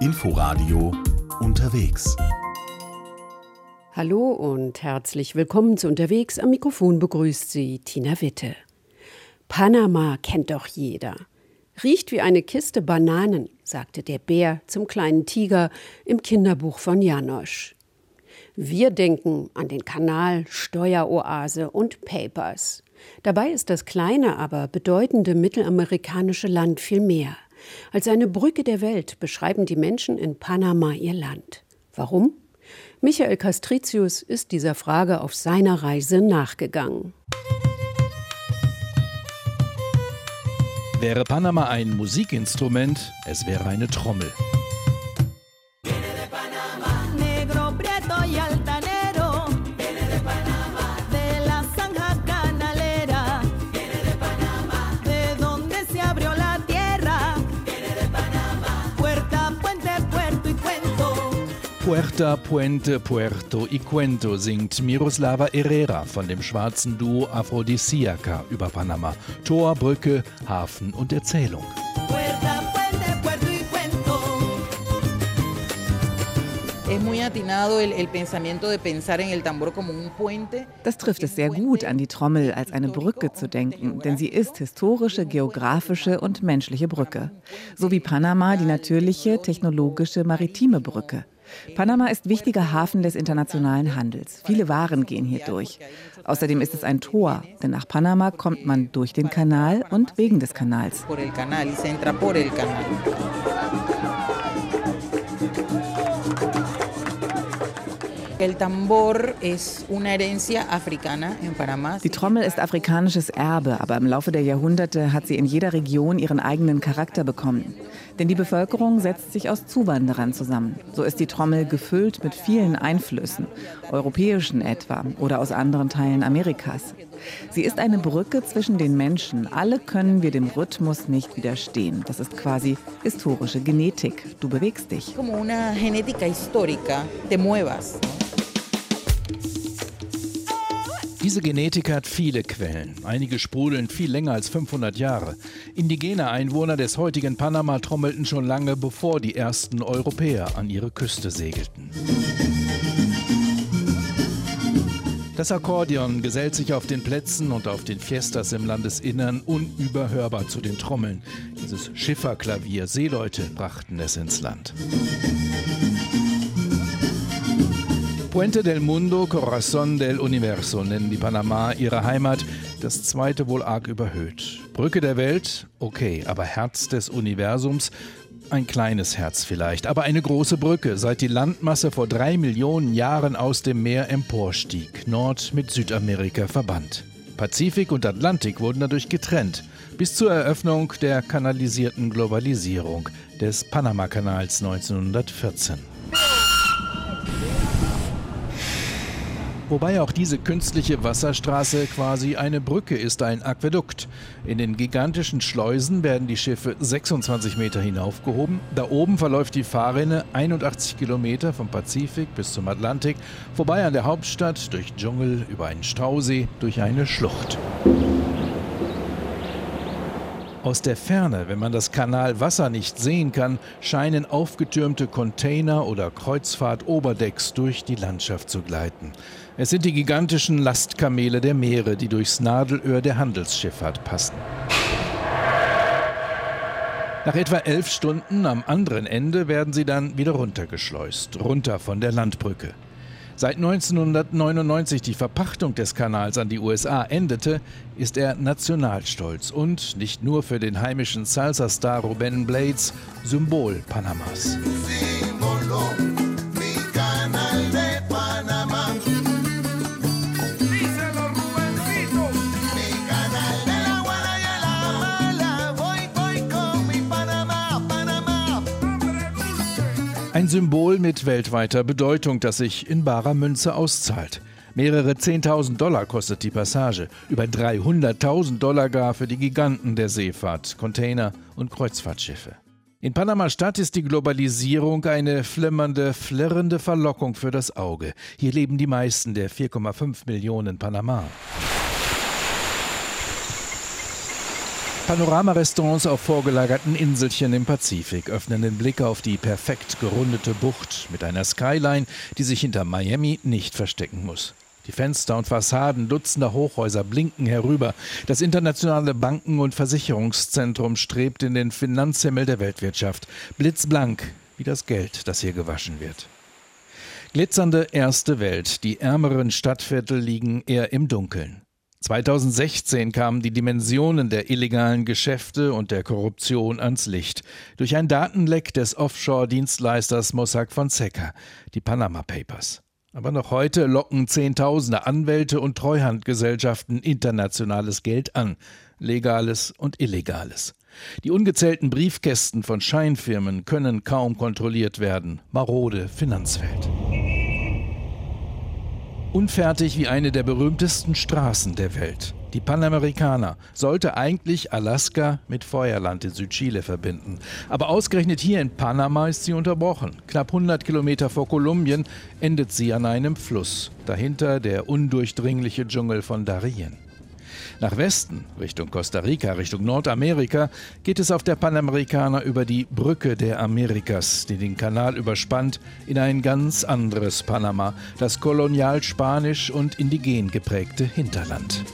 Inforadio unterwegs. Hallo und herzlich willkommen zu Unterwegs. Am Mikrofon begrüßt Sie Tina Witte. Panama kennt doch jeder. Riecht wie eine Kiste Bananen, sagte der Bär zum kleinen Tiger im Kinderbuch von Janosch. Wir denken an den Kanal, Steueroase und Papers. Dabei ist das kleine, aber bedeutende mittelamerikanische Land viel mehr. Als eine Brücke der Welt beschreiben die Menschen in Panama ihr Land. Warum? Michael Castricius ist dieser Frage auf seiner Reise nachgegangen. Wäre Panama ein Musikinstrument, es wäre eine Trommel. Puerta, Puente, Puerto y Cuento singt Miroslava Herrera von dem schwarzen Duo Aphrodisiaca über Panama. Tor, Brücke, Hafen und Erzählung. Das trifft es sehr gut, an die Trommel als eine Brücke zu denken, denn sie ist historische, geografische und menschliche Brücke. So wie Panama die natürliche, technologische, maritime Brücke. Panama ist wichtiger Hafen des internationalen Handels. Viele Waren gehen hier durch. Außerdem ist es ein Tor, denn nach Panama kommt man durch den Kanal und wegen des Kanals. Die Trommel ist afrikanisches Erbe, aber im Laufe der Jahrhunderte hat sie in jeder Region ihren eigenen Charakter bekommen. Denn die Bevölkerung setzt sich aus Zuwanderern zusammen. So ist die Trommel gefüllt mit vielen Einflüssen, europäischen etwa oder aus anderen Teilen Amerikas. Sie ist eine Brücke zwischen den Menschen. Alle können wir dem Rhythmus nicht widerstehen. Das ist quasi historische Genetik. Du bewegst dich. Como una genética histórica, te muevas. Diese Genetik hat viele Quellen. Einige sprudeln viel länger als 500 Jahre. Indigene Einwohner des heutigen Panama trommelten schon lange, bevor die ersten Europäer an ihre Küste segelten. Das Akkordeon gesellt sich auf den Plätzen und auf den Fiestas im Landesinnern unüberhörbar zu den Trommeln. Dieses Schifferklavier, Seeleute brachten es ins Land. Puente del Mundo, Corazón del Universo nennen die Panama ihre Heimat, das zweite wohl arg überhöht. Brücke der Welt, okay, aber Herz des Universums, ein kleines Herz vielleicht, aber eine große Brücke, seit die Landmasse vor drei Millionen Jahren aus dem Meer emporstieg, Nord mit Südamerika verband. Pazifik und Atlantik wurden dadurch getrennt, bis zur Eröffnung der kanalisierten Globalisierung des Panamakanals 1914. Wobei auch diese künstliche Wasserstraße quasi eine Brücke ist, ein Aquädukt. In den gigantischen Schleusen werden die Schiffe 26 Meter hinaufgehoben. Da oben verläuft die Fahrrinne 81 Kilometer vom Pazifik bis zum Atlantik, vorbei an der Hauptstadt, durch Dschungel, über einen Stausee, durch eine Schlucht. Aus der Ferne, wenn man das Kanalwasser nicht sehen kann, scheinen aufgetürmte Container oder Kreuzfahrt-Oberdecks durch die Landschaft zu gleiten. Es sind die gigantischen Lastkamele der Meere, die durchs Nadelöhr der Handelsschifffahrt passen. Nach etwa elf Stunden am anderen Ende werden sie dann wieder runtergeschleust, runter von der Landbrücke. Seit 1999 die Verpachtung des Kanals an die USA endete, ist er Nationalstolz und nicht nur für den heimischen Salsa-Star Ruben Blades Symbol Panamas. Ein Symbol mit weltweiter Bedeutung, das sich in barer Münze auszahlt. Mehrere 10.000 Dollar kostet die Passage, über 300.000 Dollar gar für die Giganten der Seefahrt, Container und Kreuzfahrtschiffe. In Panama-Stadt ist die Globalisierung eine flimmernde, flirrende Verlockung für das Auge. Hier leben die meisten der 4,5 Millionen Panama. Panoramarestaurants auf vorgelagerten Inselchen im Pazifik öffnen den Blick auf die perfekt gerundete Bucht mit einer Skyline, die sich hinter Miami nicht verstecken muss. Die Fenster und Fassaden dutzender Hochhäuser blinken herüber. Das internationale Banken- und Versicherungszentrum strebt in den Finanzhimmel der Weltwirtschaft. Blitzblank wie das Geld, das hier gewaschen wird. Glitzernde erste Welt. Die ärmeren Stadtviertel liegen eher im Dunkeln. 2016 kamen die Dimensionen der illegalen Geschäfte und der Korruption ans Licht durch ein Datenleck des Offshore-Dienstleisters Mossack Fonseca, die Panama Papers. Aber noch heute locken Zehntausende Anwälte und Treuhandgesellschaften internationales Geld an, legales und illegales. Die ungezählten Briefkästen von Scheinfirmen können kaum kontrolliert werden. Marode Finanzwelt. Unfertig wie eine der berühmtesten Straßen der Welt. Die Panamericana sollte eigentlich Alaska mit Feuerland in Südchile verbinden. Aber ausgerechnet hier in Panama ist sie unterbrochen. Knapp 100 Kilometer vor Kolumbien endet sie an einem Fluss. Dahinter der undurchdringliche Dschungel von Darien. Nach Westen, Richtung Costa Rica, Richtung Nordamerika, geht es auf der Panamericana über die Brücke der Amerikas, die den Kanal überspannt, in ein ganz anderes Panama, das kolonial spanisch und indigen geprägte Hinterland.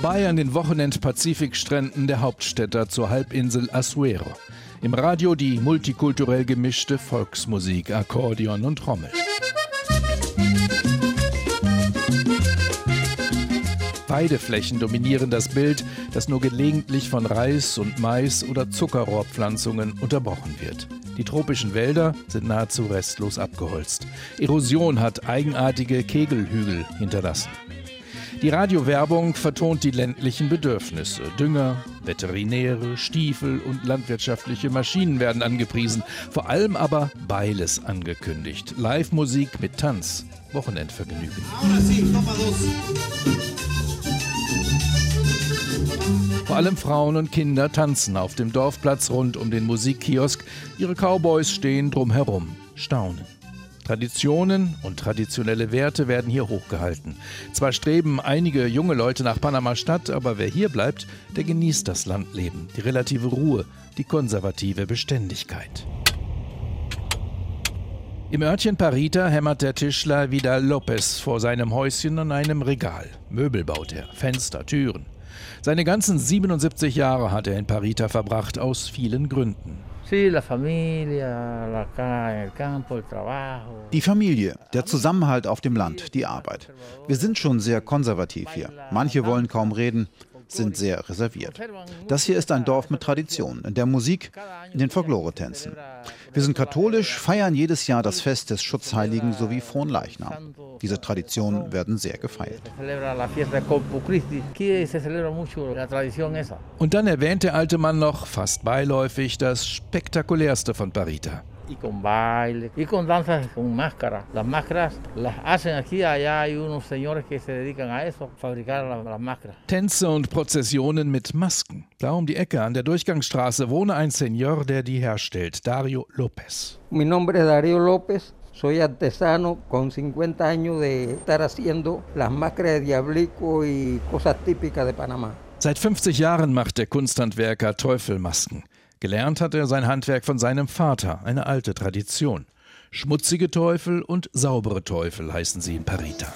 Vorbei an den Wochenend-Pazifikstränden der Hauptstädter zur Halbinsel Azuero. Im Radio die multikulturell gemischte Volksmusik, Akkordeon und Trommel. Weideflächen dominieren das Bild, das nur gelegentlich von Reis und Mais oder Zuckerrohrpflanzungen unterbrochen wird. Die tropischen Wälder sind nahezu restlos abgeholzt. Erosion hat eigenartige Kegelhügel hinterlassen. Die Radiowerbung vertont die ländlichen Bedürfnisse. Dünger, Veterinäre, Stiefel und landwirtschaftliche Maschinen werden angepriesen. Vor allem aber Beiles angekündigt. Live-Musik mit Tanz. Wochenendvergnügen. Vor allem Frauen und Kinder tanzen auf dem Dorfplatz rund um den Musikkiosk. Ihre Cowboys stehen drumherum, staunen. Traditionen und traditionelle Werte werden hier hochgehalten. Zwar streben einige junge Leute nach Panama-Stadt, aber wer hier bleibt, der genießt das Landleben, die relative Ruhe, die konservative Beständigkeit. Im Örtchen Parita hämmert der Tischler Vidal Lopez vor seinem Häuschen an einem Regal. Möbel baut er, Fenster, Türen. Seine ganzen 77 Jahre hat er in Parita verbracht, aus vielen Gründen. Die Familie, der Zusammenhalt auf dem Land, die Arbeit. Wir sind schon sehr konservativ hier. Manche wollen kaum reden, sind sehr reserviert. Das hier ist ein Dorf mit Tradition, in der Musik, in den Folklore-Tänzen. Wir sind katholisch, feiern jedes Jahr das Fest des Schutzheiligen sowie Fronleichnam. Diese Traditionen werden sehr gefeiert. Und dann erwähnt der alte Mann noch, fast beiläufig, das spektakulärste von Parita y con baile y con danzas con máscaras. Las máscaras las hacen aquí, allá hay unos señores que se dedican a eso, fabricar las, las máscaras. Tänze und Prozessionen mit Masken. Da um die Ecke an der Durchgangsstraße wohne ein Señor, der die herstellt, Dario López. Mi nombre es Dario López. Soy artesano con 50 años de estar haciendo las máscaras de diablico y cosas típicas de Panamá. Seit 50 Jahren macht der Kunsthandwerker Teufelmasken. Gelernt hat er sein Handwerk von seinem Vater, eine alte Tradition. Schmutzige Teufel und saubere Teufel heißen sie in Parita.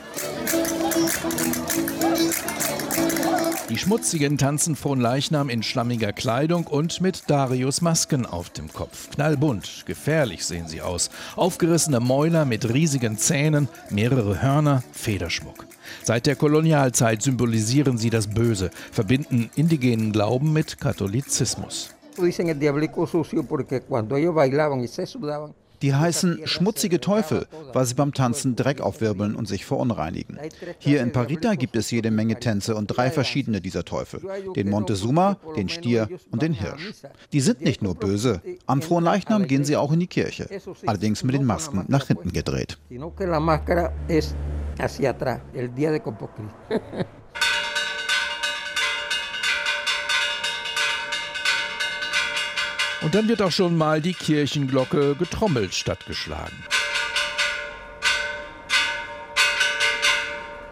Die Schmutzigen tanzen von Leichnam in schlammiger Kleidung und mit Darius Masken auf dem Kopf. Knallbunt, gefährlich sehen sie aus. Aufgerissene Mäuler mit riesigen Zähnen, mehrere Hörner, Federschmuck. Seit der Kolonialzeit symbolisieren sie das Böse, verbinden indigenen Glauben mit Katholizismus. Die heißen schmutzige Teufel, weil sie beim Tanzen Dreck aufwirbeln und sich verunreinigen. Hier in Parita gibt es jede Menge Tänze und drei verschiedene dieser Teufel. Den Montezuma, den Stier und den Hirsch. Die sind nicht nur böse. Am frohen Leichnam gehen sie auch in die Kirche. Allerdings mit den Masken nach hinten gedreht. Und dann wird auch schon mal die Kirchenglocke getrommelt stattgeschlagen.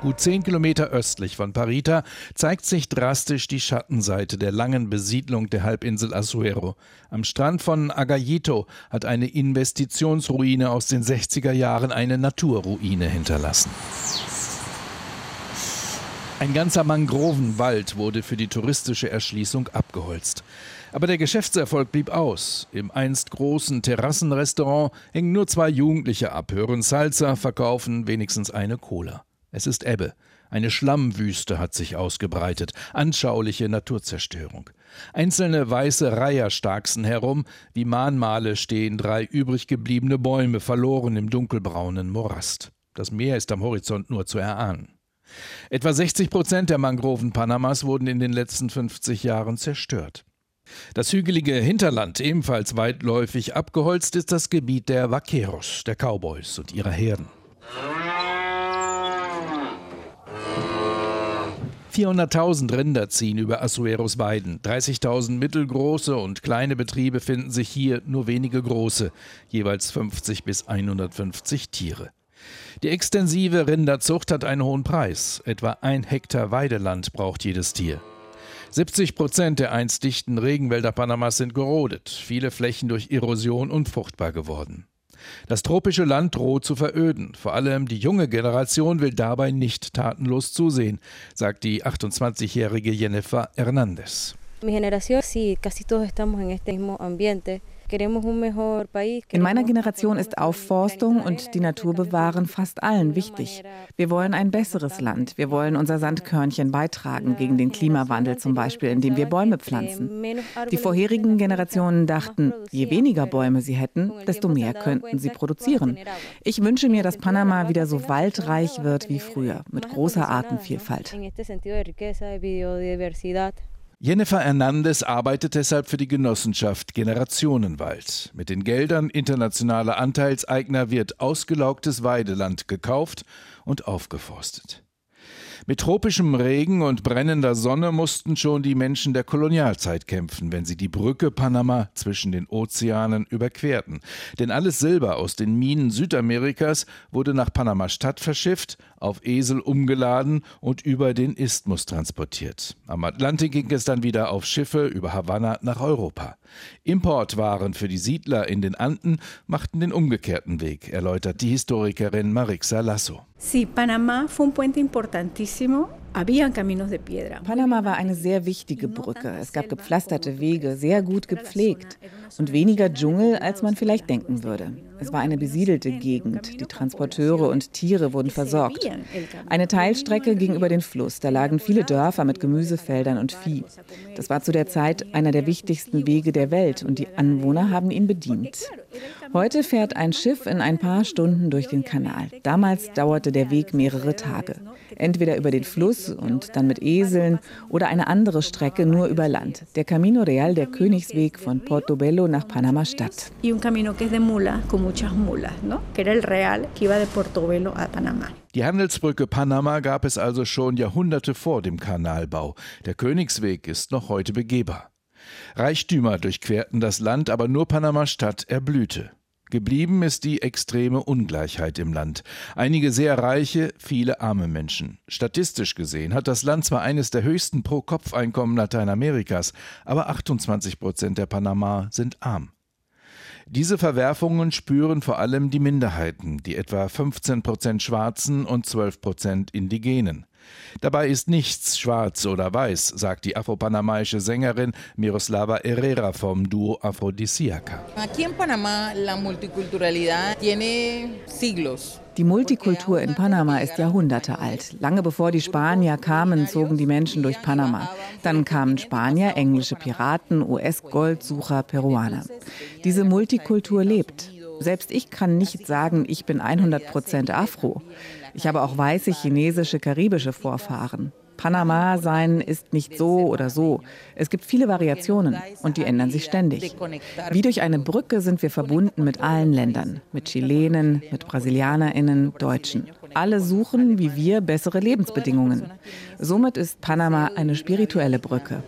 Gut zehn Kilometer östlich von Parita zeigt sich drastisch die Schattenseite der langen Besiedlung der Halbinsel Azuero. Am Strand von Agayito hat eine Investitionsruine aus den 60er Jahren eine Naturruine hinterlassen. Ein ganzer Mangrovenwald wurde für die touristische Erschließung abgeholzt. Aber der Geschäftserfolg blieb aus. Im einst großen Terrassenrestaurant hängen nur zwei Jugendliche ab, hören Salsa, verkaufen wenigstens eine Cola. Es ist Ebbe. Eine Schlammwüste hat sich ausgebreitet, anschauliche Naturzerstörung. Einzelne weiße Reiher starksen herum, wie Mahnmale stehen drei übrig gebliebene Bäume verloren im dunkelbraunen Morast. Das Meer ist am Horizont nur zu erahnen. Etwa 60 Prozent der Mangroven Panamas wurden in den letzten 50 Jahren zerstört. Das hügelige Hinterland, ebenfalls weitläufig abgeholzt, ist das Gebiet der Vaqueros, der Cowboys und ihrer Herden. 400.000 Rinder ziehen über Asueros Weiden. 30.000 mittelgroße und kleine Betriebe finden sich hier, nur wenige große, jeweils 50 bis 150 Tiere. Die extensive Rinderzucht hat einen hohen Preis. Etwa ein Hektar Weideland braucht jedes Tier. 70 Prozent der einst dichten Regenwälder Panamas sind gerodet, viele Flächen durch Erosion unfruchtbar geworden. Das tropische Land droht zu veröden. Vor allem die junge Generation will dabei nicht tatenlos zusehen, sagt die 28-jährige Jennifer Hernández. Mi generación, sí, casi todos estamos en este mismo ambiente. In meiner Generation ist Aufforstung und die Natur bewahren fast allen wichtig. Wir wollen ein besseres Land. Wir wollen unser Sandkörnchen beitragen gegen den Klimawandel zum Beispiel, indem wir Bäume pflanzen. Die vorherigen Generationen dachten, je weniger Bäume sie hätten, desto mehr könnten sie produzieren. Ich wünsche mir, dass Panama wieder so waldreich wird wie früher, mit großer Artenvielfalt. Jennifer Hernandez arbeitet deshalb für die Genossenschaft Generationenwald. Mit den Geldern internationaler Anteilseigner wird ausgelaugtes Weideland gekauft und aufgeforstet. Mit tropischem Regen und brennender Sonne mussten schon die Menschen der Kolonialzeit kämpfen, wenn sie die Brücke Panama zwischen den Ozeanen überquerten. Denn alles Silber aus den Minen Südamerikas wurde nach Panama-Stadt verschifft, auf Esel umgeladen und über den Isthmus transportiert. Am Atlantik ging es dann wieder auf Schiffe über Havanna nach Europa. Importwaren für die Siedler in den Anden machten den umgekehrten Weg, erläutert die Historikerin Marixa Lasso. Sí, Panamá fue un puente importantísimo Panama war eine sehr wichtige Brücke. Es gab gepflasterte Wege, sehr gut gepflegt und weniger Dschungel, als man vielleicht denken würde. Es war eine besiedelte Gegend. Die Transporteure und Tiere wurden versorgt. Eine Teilstrecke ging über den Fluss. Da lagen viele Dörfer mit Gemüsefeldern und Vieh. Das war zu der Zeit einer der wichtigsten Wege der Welt und die Anwohner haben ihn bedient. Heute fährt ein Schiff in ein paar Stunden durch den Kanal. Damals dauerte der Weg mehrere Tage. Entweder über den Fluss und dann mit Eseln oder eine andere Strecke nur über Land. Der Camino Real, der Königsweg von Portobello nach Panama-Stadt. Die Handelsbrücke Panama gab es also schon Jahrhunderte vor dem Kanalbau. Der Königsweg ist noch heute begehbar. Reichtümer durchquerten das Land, aber nur Panama-Stadt erblühte. Geblieben ist die extreme Ungleichheit im Land. Einige sehr reiche, viele arme Menschen. Statistisch gesehen hat das Land zwar eines der höchsten Pro-Kopf-Einkommen Lateinamerikas, aber 28 Prozent der Panama sind arm. Diese Verwerfungen spüren vor allem die Minderheiten, die etwa 15 Prozent Schwarzen und 12 Prozent Indigenen. Dabei ist nichts schwarz oder weiß, sagt die afropanamaische Sängerin Miroslava Herrera vom Duo Aphrodisiaca. Die Multikultur in Panama ist Jahrhunderte alt. Lange bevor die Spanier kamen, zogen die Menschen durch Panama. Dann kamen Spanier, englische Piraten, US-Goldsucher, Peruaner. Diese Multikultur lebt. Selbst ich kann nicht sagen, ich bin 100 Prozent Afro. Ich habe auch weiße chinesische, karibische Vorfahren. Panama sein ist nicht so oder so. Es gibt viele Variationen und die ändern sich ständig. Wie durch eine Brücke sind wir verbunden mit allen Ländern, mit Chilenen, mit Brasilianerinnen, Deutschen. Alle suchen, wie wir, bessere Lebensbedingungen. Somit ist Panama eine spirituelle Brücke.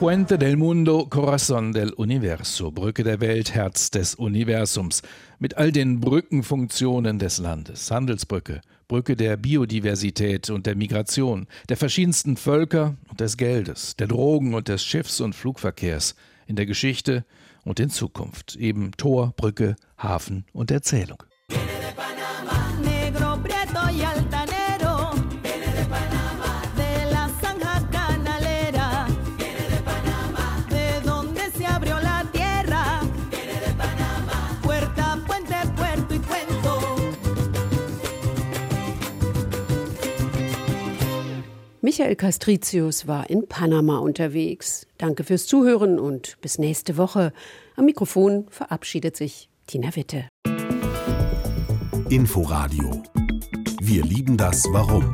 Puente del Mundo, Corazón del Universo, Brücke der Welt, Herz des Universums, mit all den Brückenfunktionen des Landes. Handelsbrücke, Brücke der Biodiversität und der Migration, der verschiedensten Völker und des Geldes, der Drogen und des Schiffs- und Flugverkehrs, in der Geschichte und in Zukunft. Eben Tor, Brücke, Hafen und Erzählung. Michael Castricius war in Panama unterwegs. Danke fürs Zuhören und bis nächste Woche. Am Mikrofon verabschiedet sich Tina Witte. Inforadio. Wir lieben das Warum.